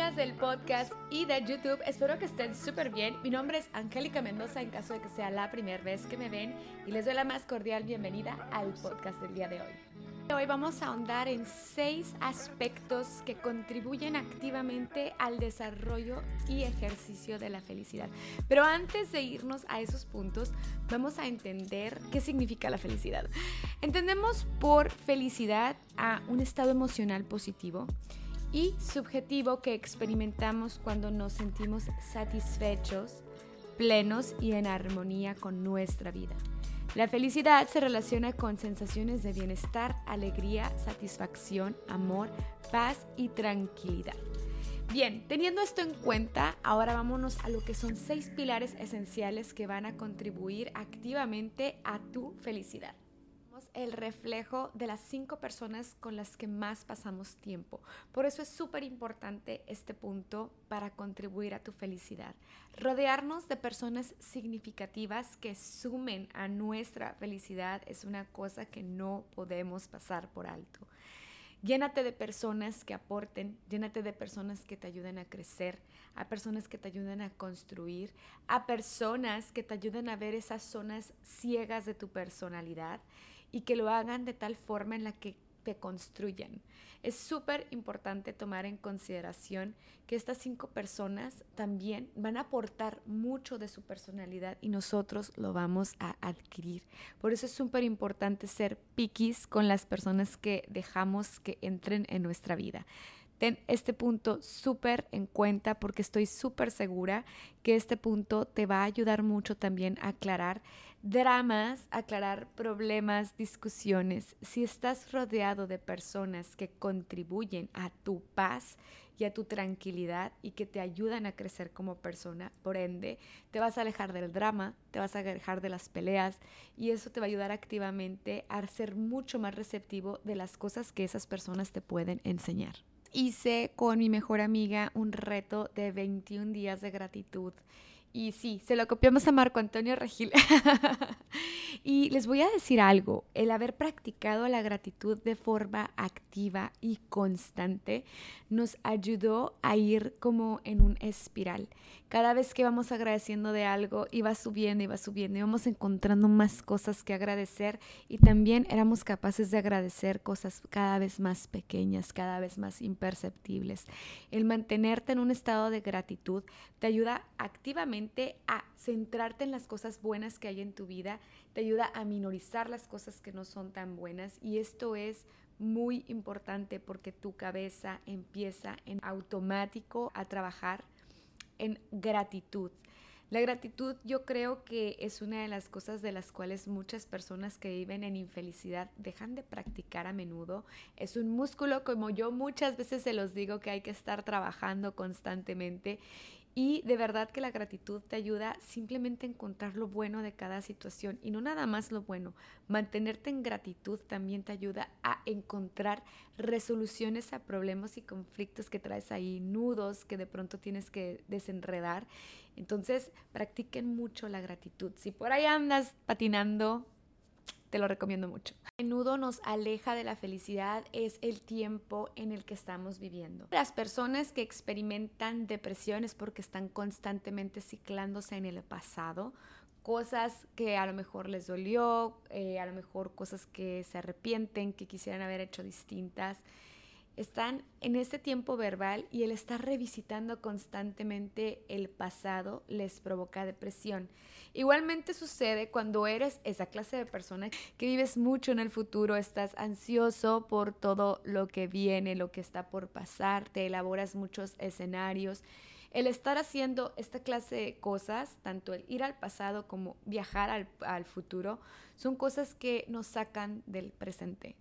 del podcast y de YouTube, espero que estén súper bien. Mi nombre es Angélica Mendoza en caso de que sea la primera vez que me ven y les doy la más cordial bienvenida al podcast del día de hoy. Hoy vamos a ahondar en seis aspectos que contribuyen activamente al desarrollo y ejercicio de la felicidad. Pero antes de irnos a esos puntos, vamos a entender qué significa la felicidad. Entendemos por felicidad a un estado emocional positivo y subjetivo que experimentamos cuando nos sentimos satisfechos, plenos y en armonía con nuestra vida. La felicidad se relaciona con sensaciones de bienestar, alegría, satisfacción, amor, paz y tranquilidad. Bien, teniendo esto en cuenta, ahora vámonos a lo que son seis pilares esenciales que van a contribuir activamente a tu felicidad el reflejo de las cinco personas con las que más pasamos tiempo. Por eso es súper importante este punto para contribuir a tu felicidad. Rodearnos de personas significativas que sumen a nuestra felicidad es una cosa que no podemos pasar por alto. Llénate de personas que aporten, llénate de personas que te ayuden a crecer, a personas que te ayuden a construir, a personas que te ayuden a ver esas zonas ciegas de tu personalidad y que lo hagan de tal forma en la que te construyan. Es súper importante tomar en consideración que estas cinco personas también van a aportar mucho de su personalidad y nosotros lo vamos a adquirir. Por eso es súper importante ser piquis con las personas que dejamos que entren en nuestra vida. Ten este punto súper en cuenta porque estoy súper segura que este punto te va a ayudar mucho también a aclarar dramas, aclarar problemas, discusiones. Si estás rodeado de personas que contribuyen a tu paz y a tu tranquilidad y que te ayudan a crecer como persona, por ende, te vas a alejar del drama, te vas a alejar de las peleas y eso te va a ayudar activamente a ser mucho más receptivo de las cosas que esas personas te pueden enseñar hice con mi mejor amiga un reto de 21 días de gratitud. Y sí, se lo copiamos a Marco Antonio Regil. y les voy a decir algo, el haber practicado la gratitud de forma activa y constante nos ayudó a ir como en un espiral. Cada vez que vamos agradeciendo de algo, iba subiendo, iba subiendo, íbamos encontrando más cosas que agradecer y también éramos capaces de agradecer cosas cada vez más pequeñas, cada vez más imperceptibles. El mantenerte en un estado de gratitud te ayuda activamente a centrarte en las cosas buenas que hay en tu vida, te ayuda a minorizar las cosas que no son tan buenas y esto es muy importante porque tu cabeza empieza en automático a trabajar en gratitud. La gratitud yo creo que es una de las cosas de las cuales muchas personas que viven en infelicidad dejan de practicar a menudo. Es un músculo como yo muchas veces se los digo que hay que estar trabajando constantemente y de verdad que la gratitud te ayuda simplemente a encontrar lo bueno de cada situación y no nada más lo bueno. Mantenerte en gratitud también te ayuda a encontrar resoluciones a problemas y conflictos que traes ahí, nudos que de pronto tienes que desenredar. Entonces, practiquen mucho la gratitud. Si por ahí andas patinando, te lo recomiendo mucho. A menudo nos aleja de la felicidad es el tiempo en el que estamos viviendo. Las personas que experimentan depresión es porque están constantemente ciclándose en el pasado, cosas que a lo mejor les dolió, eh, a lo mejor cosas que se arrepienten, que quisieran haber hecho distintas están en este tiempo verbal y el estar revisitando constantemente el pasado les provoca depresión. Igualmente sucede cuando eres esa clase de persona que vives mucho en el futuro, estás ansioso por todo lo que viene, lo que está por pasar, te elaboras muchos escenarios. El estar haciendo esta clase de cosas, tanto el ir al pasado como viajar al, al futuro, son cosas que nos sacan del presente.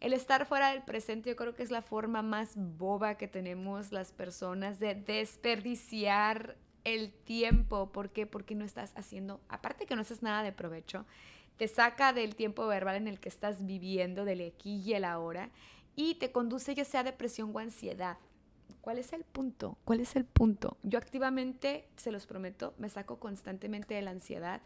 El estar fuera del presente yo creo que es la forma más boba que tenemos las personas de desperdiciar el tiempo. ¿Por qué? Porque no estás haciendo, aparte que no haces nada de provecho, te saca del tiempo verbal en el que estás viviendo, del aquí y el ahora, y te conduce ya sea a depresión o ansiedad. ¿Cuál es el punto? ¿Cuál es el punto? Yo activamente, se los prometo, me saco constantemente de la ansiedad.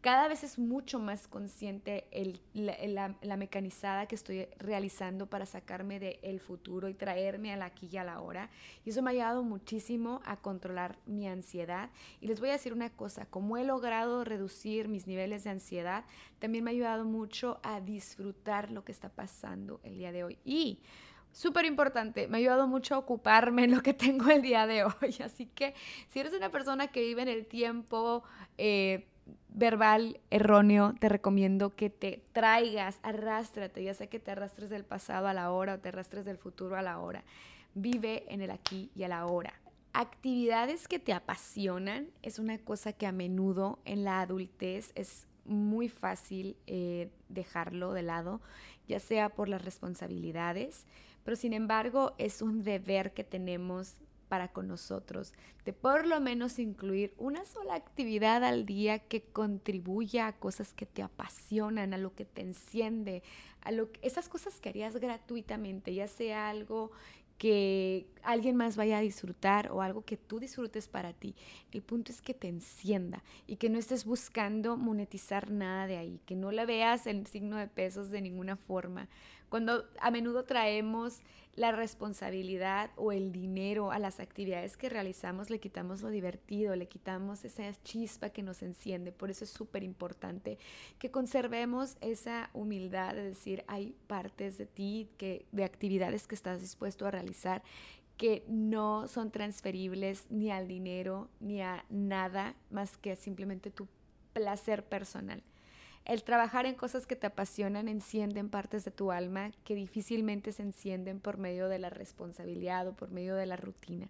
Cada vez es mucho más consciente el, la, mecanizada que estoy realizando para sacarme del futuro y traerme a la aquí y a la hora. Y eso me ha ayudado muchísimo a controlar mi ansiedad. Y les voy a decir una cosa, como he logrado reducir mis niveles de ansiedad, también me ha ayudado mucho a disfrutar lo que está pasando el día de hoy. Y súper importante, me ha ayudado mucho a ocuparme en lo que tengo el día de hoy. Así que si eres una persona que vive en el tiempo eh, verbal erróneo, te recomiendo que te traigas, arrástrate, ya sea que te arrastres del pasado a la hora o te arrastres del futuro a la hora. Vive en el aquí y a la hora. Actividades que te apasionan es una cosa que a menudo en la adultez es muy fácil eh, dejarlo de lado, ya sea por las responsabilidades, pero sin embargo es un deber que tenemos para con nosotros, de por lo menos incluir una sola actividad al día que contribuya a cosas que te apasionan, a lo que te enciende, a lo esas cosas que harías gratuitamente, ya sea algo que alguien más vaya a disfrutar o algo que tú disfrutes para ti. El punto es que te encienda y que no estés buscando monetizar nada de ahí, que no le veas el signo de pesos de ninguna forma. Cuando a menudo traemos la responsabilidad o el dinero a las actividades que realizamos, le quitamos lo divertido, le quitamos esa chispa que nos enciende. Por eso es súper importante que conservemos esa humildad de decir, hay partes de ti, que, de actividades que estás dispuesto a realizar que no son transferibles ni al dinero ni a nada más que simplemente tu placer personal. El trabajar en cosas que te apasionan encienden partes de tu alma que difícilmente se encienden por medio de la responsabilidad o por medio de la rutina.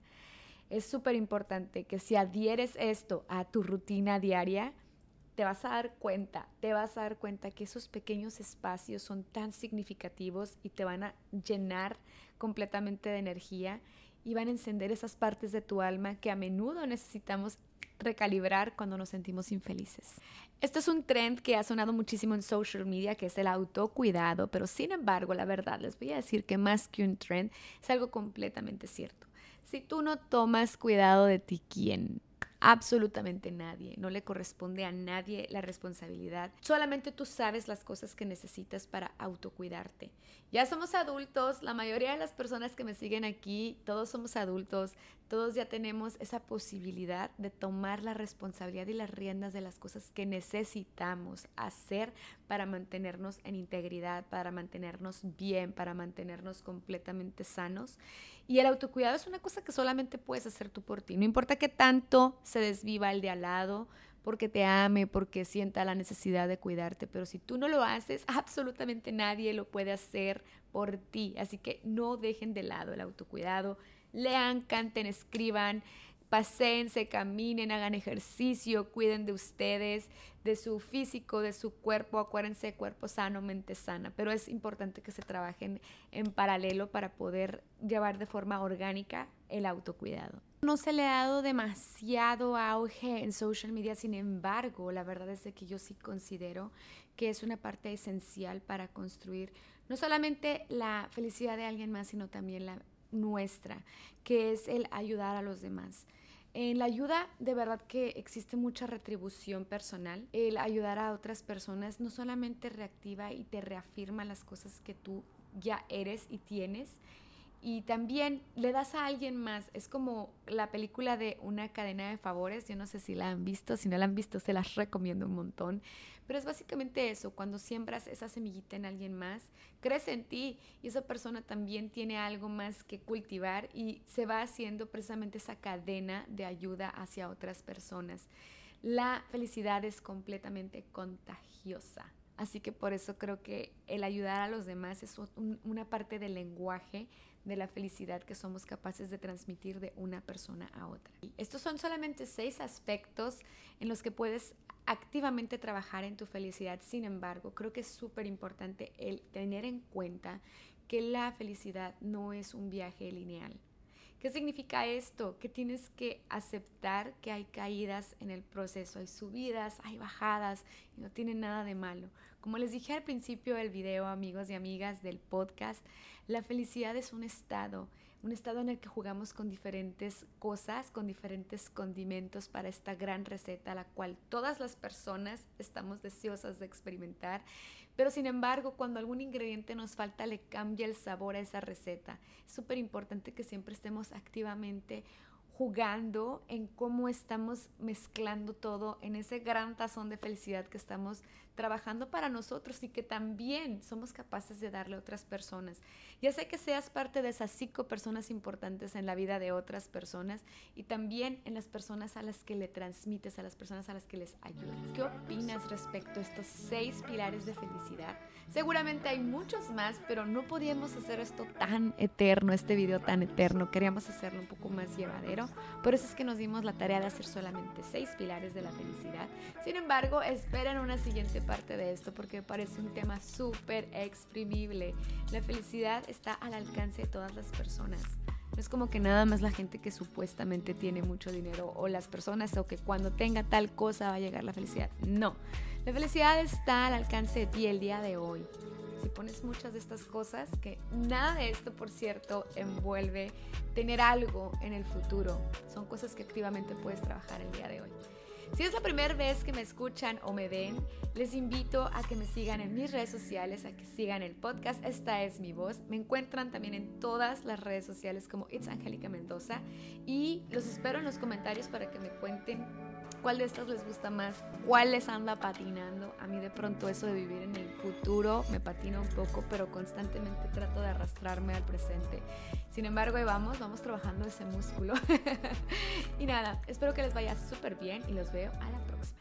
Es súper importante que si adhieres esto a tu rutina diaria, te vas a dar cuenta, te vas a dar cuenta que esos pequeños espacios son tan significativos y te van a llenar completamente de energía y van a encender esas partes de tu alma que a menudo necesitamos recalibrar cuando nos sentimos infelices. Esto es un trend que ha sonado muchísimo en social media, que es el autocuidado, pero sin embargo, la verdad, les voy a decir que más que un trend, es algo completamente cierto. Si tú no tomas cuidado de ti, ¿quién? Absolutamente nadie, no le corresponde a nadie la responsabilidad. Solamente tú sabes las cosas que necesitas para autocuidarte. Ya somos adultos, la mayoría de las personas que me siguen aquí, todos somos adultos, todos ya tenemos esa posibilidad de tomar la responsabilidad y las riendas de las cosas que necesitamos hacer para mantenernos en integridad, para mantenernos bien, para mantenernos completamente sanos. Y el autocuidado es una cosa que solamente puedes hacer tú por ti. No importa que tanto se desviva el de al lado, porque te ame, porque sienta la necesidad de cuidarte, pero si tú no lo haces, absolutamente nadie lo puede hacer por ti. Así que no dejen de lado el autocuidado. Lean, canten, escriban, paséense, caminen, hagan ejercicio, cuiden de ustedes, de su físico, de su cuerpo. Acuérdense, cuerpo sano, mente sana. Pero es importante que se trabajen en paralelo para poder llevar de forma orgánica el autocuidado. No se le ha dado demasiado auge en social media, sin embargo, la verdad es que yo sí considero que es una parte esencial para construir no solamente la felicidad de alguien más, sino también la nuestra, que es el ayudar a los demás. En la ayuda, de verdad que existe mucha retribución personal. El ayudar a otras personas no solamente reactiva y te reafirma las cosas que tú ya eres y tienes, y también le das a alguien más. Es como la película de una cadena de favores. Yo no sé si la han visto. Si no la han visto, se las recomiendo un montón. Pero es básicamente eso. Cuando siembras esa semillita en alguien más, crece en ti y esa persona también tiene algo más que cultivar y se va haciendo precisamente esa cadena de ayuda hacia otras personas. La felicidad es completamente contagiosa. Así que por eso creo que el ayudar a los demás es una parte del lenguaje de la felicidad que somos capaces de transmitir de una persona a otra. Estos son solamente seis aspectos en los que puedes activamente trabajar en tu felicidad. Sin embargo, creo que es súper importante el tener en cuenta que la felicidad no es un viaje lineal. ¿Qué significa esto? Que tienes que aceptar que hay caídas en el proceso, hay subidas, hay bajadas y no tiene nada de malo. Como les dije al principio del video, amigos y amigas del podcast, la felicidad es un estado. Un estado en el que jugamos con diferentes cosas, con diferentes condimentos para esta gran receta, la cual todas las personas estamos deseosas de experimentar. Pero sin embargo, cuando algún ingrediente nos falta, le cambia el sabor a esa receta. Es súper importante que siempre estemos activamente jugando en cómo estamos mezclando todo en ese gran tazón de felicidad que estamos trabajando para nosotros y que también somos capaces de darle a otras personas. Ya sé que seas parte de esas cinco personas importantes en la vida de otras personas y también en las personas a las que le transmites, a las personas a las que les ayudas. ¿Qué opinas respecto a estos seis pilares de felicidad? Seguramente hay muchos más, pero no podíamos hacer esto tan eterno, este video tan eterno. Queríamos hacerlo un poco más llevadero. Por eso es que nos dimos la tarea de hacer solamente seis pilares de la felicidad. Sin embargo, esperen una siguiente parte de esto porque me parece un tema súper exprimible. La felicidad está al alcance de todas las personas. No es como que nada más la gente que supuestamente tiene mucho dinero o las personas o que cuando tenga tal cosa va a llegar la felicidad. No, la felicidad está al alcance de ti el día de hoy. Si pones muchas de estas cosas, que nada de esto, por cierto, envuelve tener algo en el futuro. Son cosas que activamente puedes trabajar el día de hoy. Si es la primera vez que me escuchan o me ven, les invito a que me sigan en mis redes sociales, a que sigan el podcast. Esta es mi voz. Me encuentran también en todas las redes sociales como It's Angélica Mendoza. Y los espero en los comentarios para que me cuenten cuál de estas les gusta más, cuál les anda patinando. A mí de pronto eso de vivir en el futuro me patina un poco, pero constantemente trato de arrastrarme al presente. Sin embargo, ahí vamos, vamos trabajando ese músculo. y nada, espero que les vaya súper bien y los veo a la próxima.